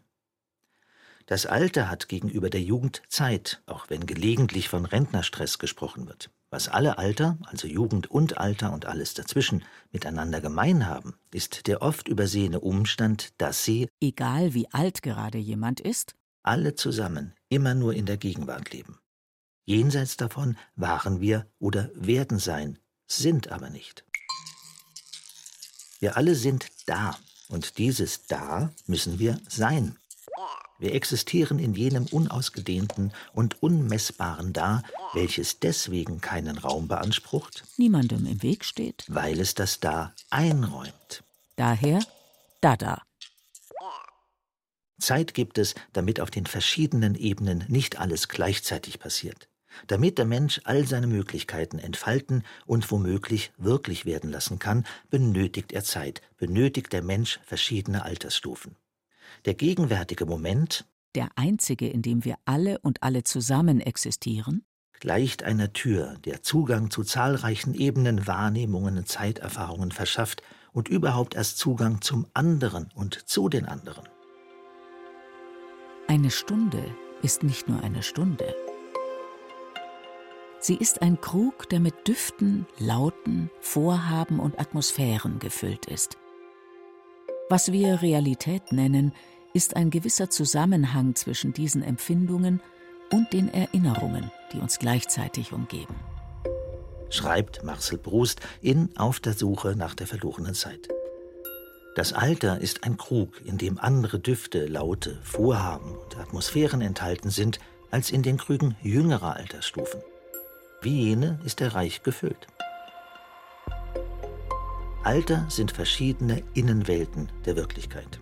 Das Alter hat gegenüber der Jugend Zeit, auch wenn gelegentlich von Rentnerstress gesprochen wird. Was alle Alter, also Jugend und Alter und alles dazwischen, miteinander gemein haben, ist der oft übersehene Umstand, dass sie, egal wie alt gerade jemand ist, alle zusammen immer nur in der Gegenwart leben. Jenseits davon waren wir oder werden sein, sind aber nicht. Wir alle sind da und dieses Da müssen wir sein. Wir existieren in jenem unausgedehnten und unmessbaren Da, welches deswegen keinen Raum beansprucht, niemandem im Weg steht, weil es das Da einräumt. Daher Dada. Zeit gibt es, damit auf den verschiedenen Ebenen nicht alles gleichzeitig passiert damit der Mensch all seine Möglichkeiten entfalten und womöglich wirklich werden lassen kann, benötigt er Zeit, benötigt der Mensch verschiedene Altersstufen. Der gegenwärtige Moment, der einzige, in dem wir alle und alle zusammen existieren, gleicht einer Tür, der Zugang zu zahlreichen Ebenen, Wahrnehmungen und Zeiterfahrungen verschafft und überhaupt erst Zugang zum anderen und zu den anderen. Eine Stunde ist nicht nur eine Stunde. Sie ist ein Krug, der mit Düften, Lauten, Vorhaben und Atmosphären gefüllt ist. Was wir Realität nennen, ist ein gewisser Zusammenhang zwischen diesen Empfindungen und den Erinnerungen, die uns gleichzeitig umgeben. Schreibt Marcel Proust in Auf der Suche nach der verlorenen Zeit. Das Alter ist ein Krug, in dem andere Düfte, Laute, Vorhaben und Atmosphären enthalten sind als in den Krügen jüngerer Altersstufen. Wie jene ist er reich gefüllt. Alter sind verschiedene Innenwelten der Wirklichkeit.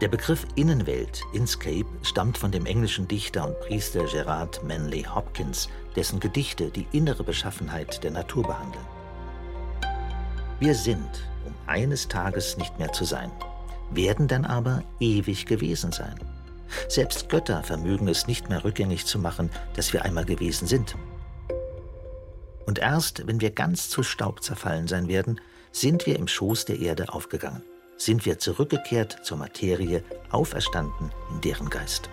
Der Begriff Innenwelt, Inscape, stammt von dem englischen Dichter und Priester Gerard Manley Hopkins, dessen Gedichte die innere Beschaffenheit der Natur behandeln. Wir sind, um eines Tages nicht mehr zu sein, werden dann aber ewig gewesen sein. Selbst Götter vermögen es nicht mehr rückgängig zu machen, dass wir einmal gewesen sind. Und erst, wenn wir ganz zu Staub zerfallen sein werden, sind wir im Schoß der Erde aufgegangen, sind wir zurückgekehrt zur Materie, auferstanden in deren Geist.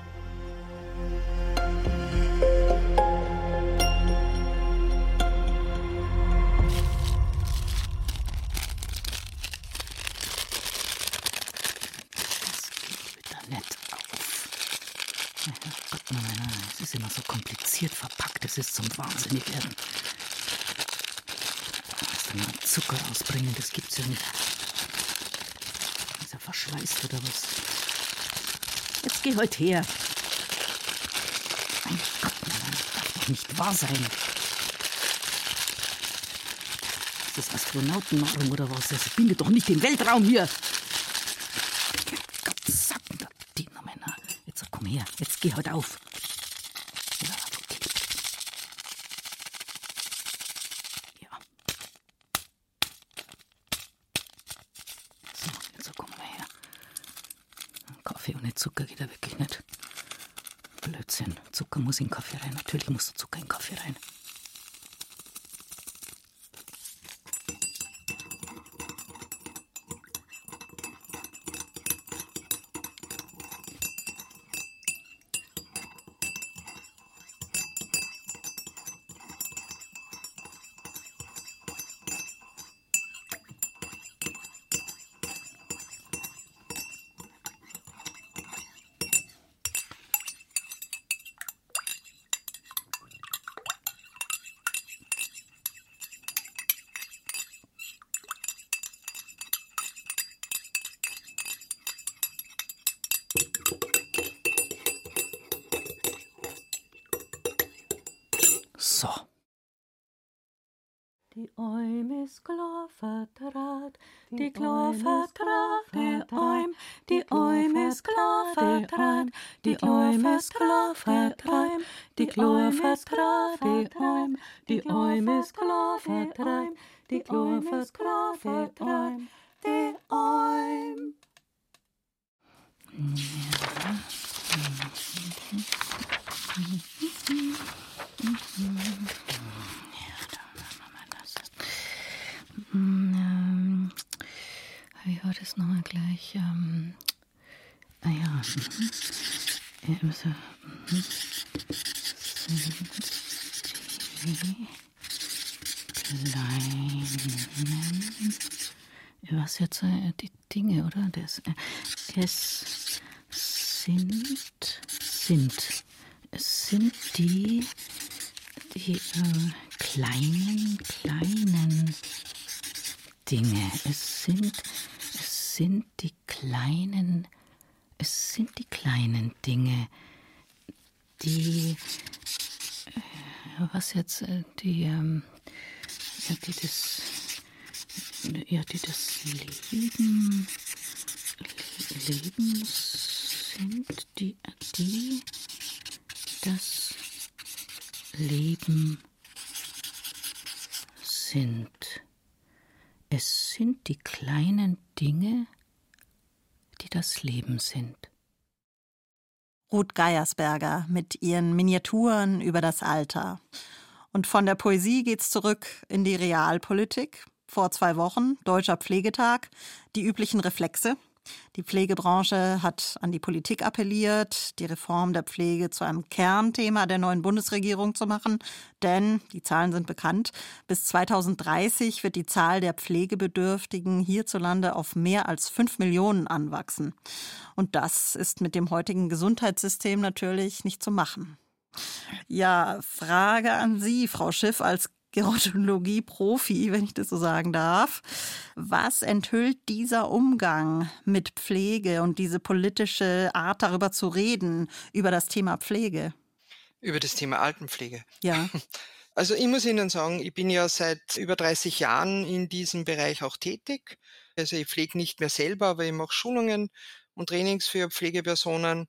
Es ist immer so kompliziert verpackt, es ist zum Wahnsinnigwerden. mal Zucker rausbringen, das gibt's ja nicht. Ist er verschweißt oder was? Jetzt geh heute her. Mein Gott, Mann, das darf doch nicht wahr sein. Ist das Astronautennahrung oder was? Das bindet doch nicht den Weltraum hier. Gott, da, die Männer. Jetzt komm her, jetzt geh heute auf. Zucker geht da wirklich nicht. Blödsinn. Zucker muss in Kaffee rein. Natürlich muss der Zucker in Kaffee rein. Ah ja. mhm. Die kleinen, was jetzt äh, die Dinge, oder? Das, äh, es sind, sind, es sind die, die äh, kleinen, kleinen Dinge. Es sind, es sind die kleinen, es sind die kleinen Dinge, die, äh, was jetzt, äh, die, ähm, ja, die das, ja, die das Leben, Leben sind, die, die das Leben sind. Es sind die kleinen Dinge, die das Leben sind. Ruth Geiersberger mit ihren Miniaturen über das Alter. Und von der Poesie geht's zurück in die Realpolitik. Vor zwei Wochen, Deutscher Pflegetag, die üblichen Reflexe. Die Pflegebranche hat an die Politik appelliert, die Reform der Pflege zu einem Kernthema der neuen Bundesregierung zu machen. Denn, die Zahlen sind bekannt, bis 2030 wird die Zahl der Pflegebedürftigen hierzulande auf mehr als fünf Millionen anwachsen. Und das ist mit dem heutigen Gesundheitssystem natürlich nicht zu machen. Ja, Frage an Sie, Frau Schiff, als Gerontologie-Profi, wenn ich das so sagen darf. Was enthüllt dieser Umgang mit Pflege und diese politische Art, darüber zu reden, über das Thema Pflege? Über das Thema Altenpflege. Ja. Also ich muss Ihnen sagen, ich bin ja seit über 30 Jahren in diesem Bereich auch tätig. Also ich pflege nicht mehr selber, aber ich mache Schulungen und Trainings für Pflegepersonen.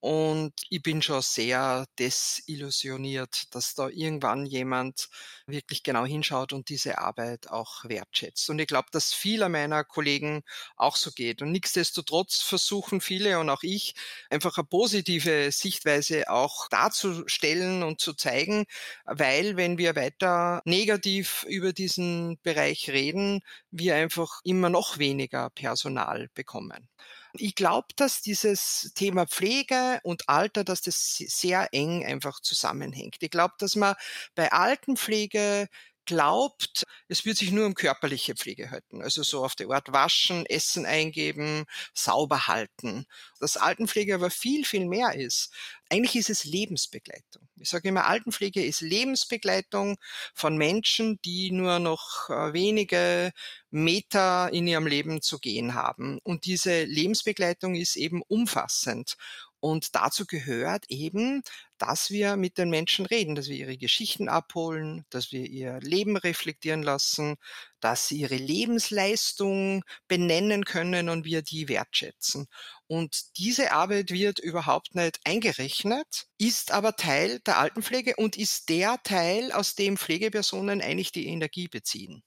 Und ich bin schon sehr desillusioniert, dass da irgendwann jemand wirklich genau hinschaut und diese Arbeit auch wertschätzt. Und ich glaube, dass vieler meiner Kollegen auch so geht. Und nichtsdestotrotz versuchen viele und auch ich einfach eine positive Sichtweise auch darzustellen und zu zeigen, weil wenn wir weiter negativ über diesen Bereich reden, wir einfach immer noch weniger Personal bekommen. Ich glaube, dass dieses Thema Pflege und Alter, dass das sehr eng einfach zusammenhängt. Ich glaube, dass man bei Altenpflege glaubt, es wird sich nur um körperliche Pflege halten. Also so auf der Art waschen, Essen eingeben, sauber halten. Dass Altenpflege aber viel, viel mehr ist. Eigentlich ist es Lebensbegleitung. Ich sage immer, Altenpflege ist Lebensbegleitung von Menschen, die nur noch äh, wenige Meter in ihrem Leben zu gehen haben. Und diese Lebensbegleitung ist eben umfassend. Und dazu gehört eben, dass wir mit den Menschen reden, dass wir ihre Geschichten abholen, dass wir ihr Leben reflektieren lassen, dass sie ihre Lebensleistung benennen können und wir die wertschätzen. Und diese Arbeit wird überhaupt nicht eingerechnet, ist aber Teil der Altenpflege und ist der Teil, aus dem Pflegepersonen eigentlich die Energie beziehen.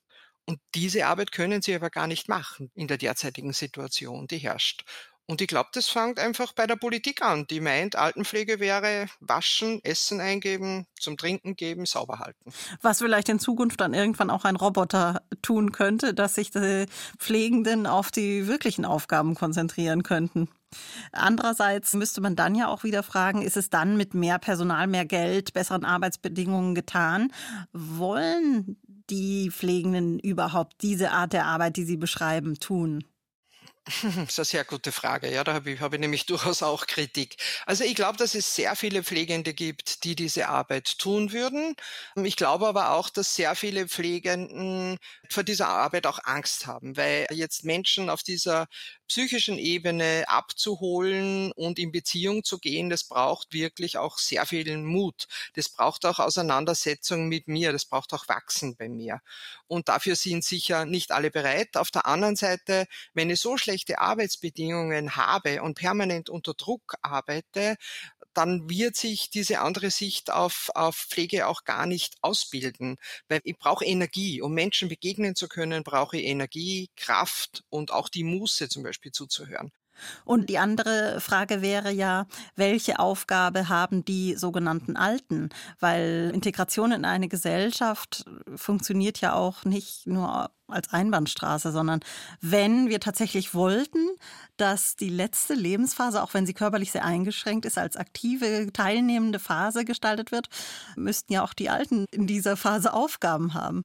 Und diese Arbeit können sie aber gar nicht machen in der derzeitigen Situation, die herrscht. Und ich glaube, das fängt einfach bei der Politik an. Die meint, Altenpflege wäre waschen, Essen eingeben, zum Trinken geben, sauber halten. Was vielleicht in Zukunft dann irgendwann auch ein Roboter tun könnte, dass sich die Pflegenden auf die wirklichen Aufgaben konzentrieren könnten. Andererseits müsste man dann ja auch wieder fragen, ist es dann mit mehr Personal, mehr Geld, besseren Arbeitsbedingungen getan? Wollen die Pflegenden überhaupt diese Art der Arbeit, die Sie beschreiben, tun? Das ist eine sehr gute Frage. Ja, da habe ich, habe ich nämlich durchaus auch Kritik. Also ich glaube, dass es sehr viele Pflegende gibt, die diese Arbeit tun würden. Ich glaube aber auch, dass sehr viele Pflegenden vor dieser Arbeit auch Angst haben, weil jetzt Menschen auf dieser psychischen Ebene abzuholen und in Beziehung zu gehen, das braucht wirklich auch sehr viel Mut. Das braucht auch Auseinandersetzung mit mir. Das braucht auch Wachsen bei mir. Und dafür sind sicher nicht alle bereit. Auf der anderen Seite, wenn ich so schlechte Arbeitsbedingungen habe und permanent unter Druck arbeite, dann wird sich diese andere Sicht auf, auf Pflege auch gar nicht ausbilden. Weil ich brauche Energie. Um Menschen begegnen zu können, brauche ich Energie, Kraft und auch die Muße zum Beispiel zuzuhören. Und die andere Frage wäre ja, welche Aufgabe haben die sogenannten Alten? Weil Integration in eine Gesellschaft funktioniert ja auch nicht nur als Einbahnstraße, sondern wenn wir tatsächlich wollten, dass die letzte Lebensphase, auch wenn sie körperlich sehr eingeschränkt ist, als aktive, teilnehmende Phase gestaltet wird, müssten ja auch die Alten in dieser Phase Aufgaben haben.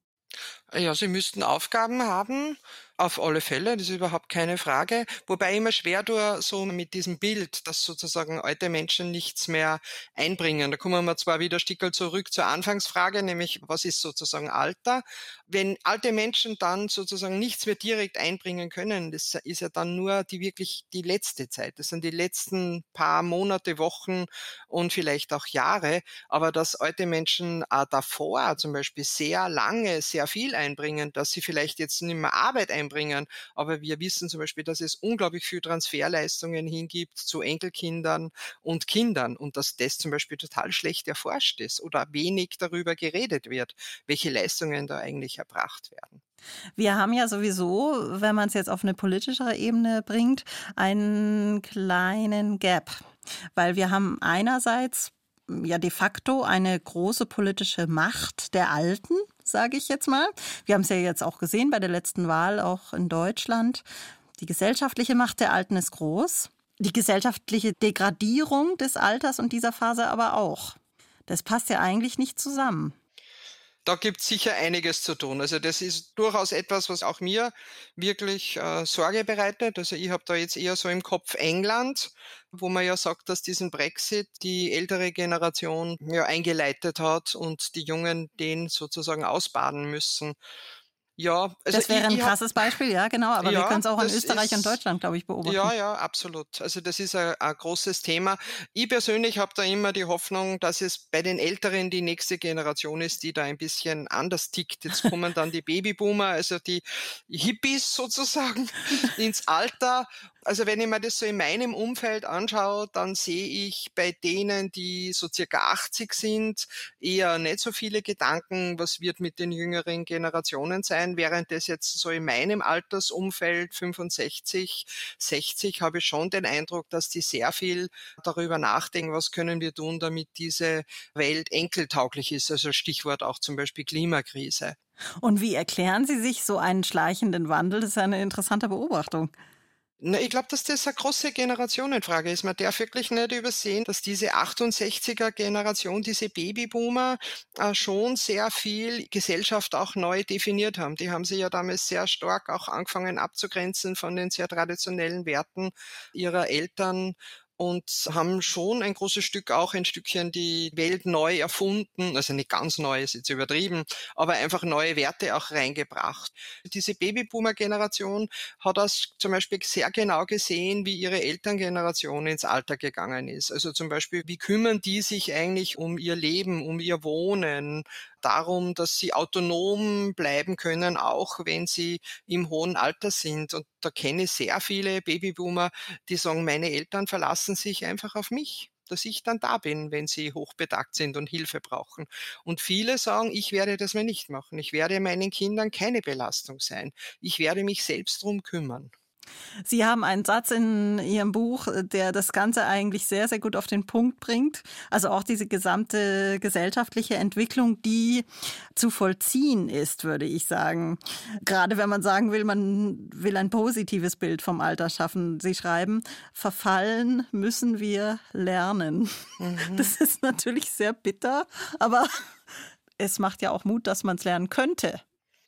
Ja, sie müssten Aufgaben haben, auf alle Fälle, das ist überhaupt keine Frage. Wobei immer schwer tue, so mit diesem Bild, dass sozusagen alte Menschen nichts mehr einbringen. Da kommen wir zwar wieder Stickel zurück zur Anfangsfrage, nämlich was ist sozusagen Alter? Wenn alte Menschen dann sozusagen nichts mehr direkt einbringen können, das ist ja dann nur die wirklich die letzte Zeit. Das sind die letzten paar Monate, Wochen und vielleicht auch Jahre. Aber dass alte Menschen äh, davor zum Beispiel sehr lange, sehr viel einbringen, dass sie vielleicht jetzt nicht mehr Arbeit einbringen. Aber wir wissen zum Beispiel, dass es unglaublich viel Transferleistungen hingibt zu Enkelkindern und Kindern und dass das zum Beispiel total schlecht erforscht ist oder wenig darüber geredet wird, welche Leistungen da eigentlich erbracht werden. Wir haben ja sowieso, wenn man es jetzt auf eine politischere Ebene bringt, einen kleinen Gap. Weil wir haben einerseits ja de facto eine große politische Macht der Alten, sage ich jetzt mal. Wir haben es ja jetzt auch gesehen bei der letzten Wahl, auch in Deutschland. Die gesellschaftliche Macht der Alten ist groß. Die gesellschaftliche Degradierung des Alters und dieser Phase aber auch. Das passt ja eigentlich nicht zusammen da gibt es sicher einiges zu tun. Also das ist durchaus etwas, was auch mir wirklich äh, Sorge bereitet. Also ich habe da jetzt eher so im Kopf England, wo man ja sagt, dass diesen Brexit die ältere Generation ja eingeleitet hat und die Jungen den sozusagen ausbaden müssen. Ja, also das wäre ein ich, krasses Beispiel, ja, genau. Aber ja, wir können es auch in Österreich ist, und Deutschland, glaube ich, beobachten. Ja, ja, absolut. Also das ist ein, ein großes Thema. Ich persönlich habe da immer die Hoffnung, dass es bei den Älteren die nächste Generation ist, die da ein bisschen anders tickt. Jetzt kommen dann die Babyboomer, also die Hippies sozusagen ins Alter also wenn ich mir das so in meinem Umfeld anschaue, dann sehe ich bei denen, die so circa 80 sind, eher nicht so viele Gedanken, was wird mit den jüngeren Generationen sein, während das jetzt so in meinem Altersumfeld 65, 60 habe ich schon den Eindruck, dass die sehr viel darüber nachdenken, was können wir tun, damit diese Welt enkeltauglich ist. Also Stichwort auch zum Beispiel Klimakrise. Und wie erklären Sie sich so einen schleichenden Wandel? Das ist eine interessante Beobachtung. Na, ich glaube, dass das eine große Generationenfrage ist. Man darf wirklich nicht übersehen, dass diese 68er Generation, diese Babyboomer, äh, schon sehr viel Gesellschaft auch neu definiert haben. Die haben sich ja damals sehr stark auch angefangen abzugrenzen von den sehr traditionellen Werten ihrer Eltern und haben schon ein großes Stück auch ein Stückchen die Welt neu erfunden, also nicht ganz neu, ist jetzt übertrieben, aber einfach neue Werte auch reingebracht. Diese Babyboomer-Generation hat das zum Beispiel sehr genau gesehen, wie ihre Elterngeneration ins Alter gegangen ist. Also zum Beispiel, wie kümmern die sich eigentlich um ihr Leben, um ihr Wohnen, darum, dass sie autonom bleiben können, auch wenn sie im hohen Alter sind. Und da kenne ich sehr viele Babyboomer, die sagen, meine Eltern verlassen sich einfach auf mich dass ich dann da bin, wenn sie hochbedagt sind und Hilfe brauchen. Und viele sagen, ich werde das mal nicht machen. Ich werde meinen Kindern keine Belastung sein. Ich werde mich selbst drum kümmern. Sie haben einen Satz in Ihrem Buch, der das Ganze eigentlich sehr, sehr gut auf den Punkt bringt. Also auch diese gesamte gesellschaftliche Entwicklung, die zu vollziehen ist, würde ich sagen. Gerade wenn man sagen will, man will ein positives Bild vom Alter schaffen. Sie schreiben, verfallen müssen wir lernen. Mhm. Das ist natürlich sehr bitter, aber es macht ja auch Mut, dass man es lernen könnte.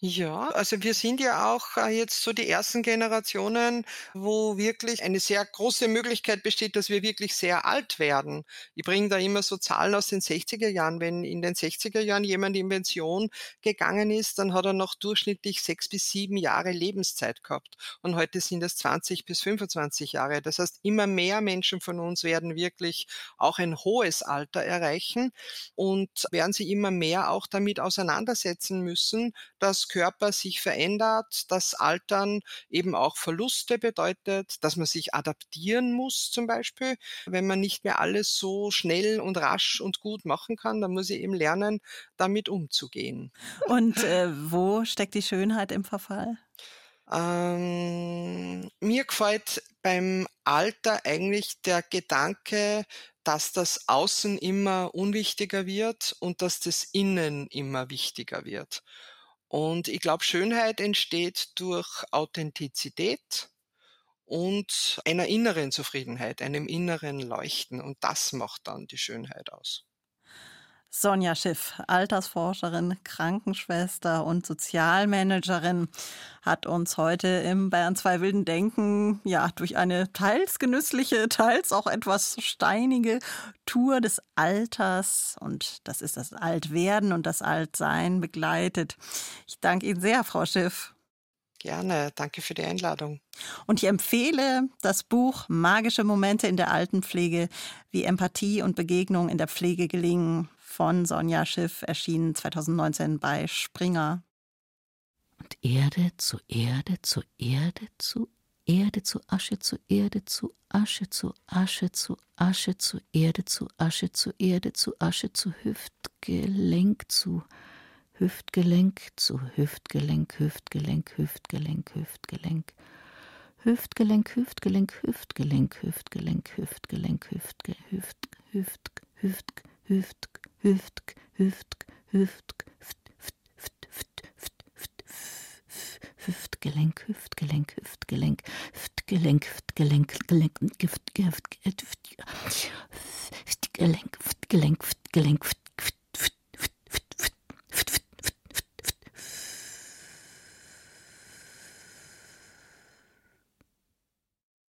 Ja, also wir sind ja auch äh, jetzt so die ersten Generationen, wo wirklich eine sehr große Möglichkeit besteht, dass wir wirklich sehr alt werden. Ich bringe da immer so Zahlen aus den 60er Jahren. Wenn in den 60er Jahren jemand in Pension gegangen ist, dann hat er noch durchschnittlich sechs bis sieben Jahre Lebenszeit gehabt. Und heute sind es 20 bis 25 Jahre. Das heißt, immer mehr Menschen von uns werden wirklich auch ein hohes Alter erreichen und werden sich immer mehr auch damit auseinandersetzen müssen, dass Körper sich verändert, dass Altern eben auch Verluste bedeutet, dass man sich adaptieren muss zum Beispiel. Wenn man nicht mehr alles so schnell und rasch und gut machen kann, dann muss ich eben lernen, damit umzugehen. Und äh, wo steckt die Schönheit im Verfall? Ähm, mir gefällt beim Alter eigentlich der Gedanke, dass das Außen immer unwichtiger wird und dass das Innen immer wichtiger wird. Und ich glaube, Schönheit entsteht durch Authentizität und einer inneren Zufriedenheit, einem inneren Leuchten. Und das macht dann die Schönheit aus. Sonja Schiff, Altersforscherin, Krankenschwester und Sozialmanagerin, hat uns heute im Bayern 2 Wilden Denken ja durch eine teils genüssliche, teils auch etwas steinige Tour des Alters und das ist das Altwerden und das Altsein begleitet. Ich danke Ihnen sehr, Frau Schiff. Gerne, danke für die Einladung. Und ich empfehle das Buch Magische Momente in der Altenpflege, wie Empathie und Begegnung in der Pflege gelingen von Sonja Schiff, erschienen 2019 bei Springer. Und Erde zu Erde zu Erde zu Erde zu Asche zu Erde zu Asche zu Asche zu Asche zu Erde zu Asche zu Erde zu Asche zu Hüftgelenk zu Hüftgelenk zu Hüftgelenk Hüftgelenk Hüftgelenk Hüftgelenk Hüftgelenk Hüftgelenk Hüftgelenk Hüftgelenk Hüftgelenk Hüftgelenk Hüft Hüft Hüft Hüft, Hüft, Hüft, Hüftgelenk, Hüftgelenk, Hüftgelenk, Hüftgelenk, Hüftgelenk, Gelenk, Hüftgelenk, Hüftgelenk, Hüftgelenk, Hüftgelenk, Hüftgelenk,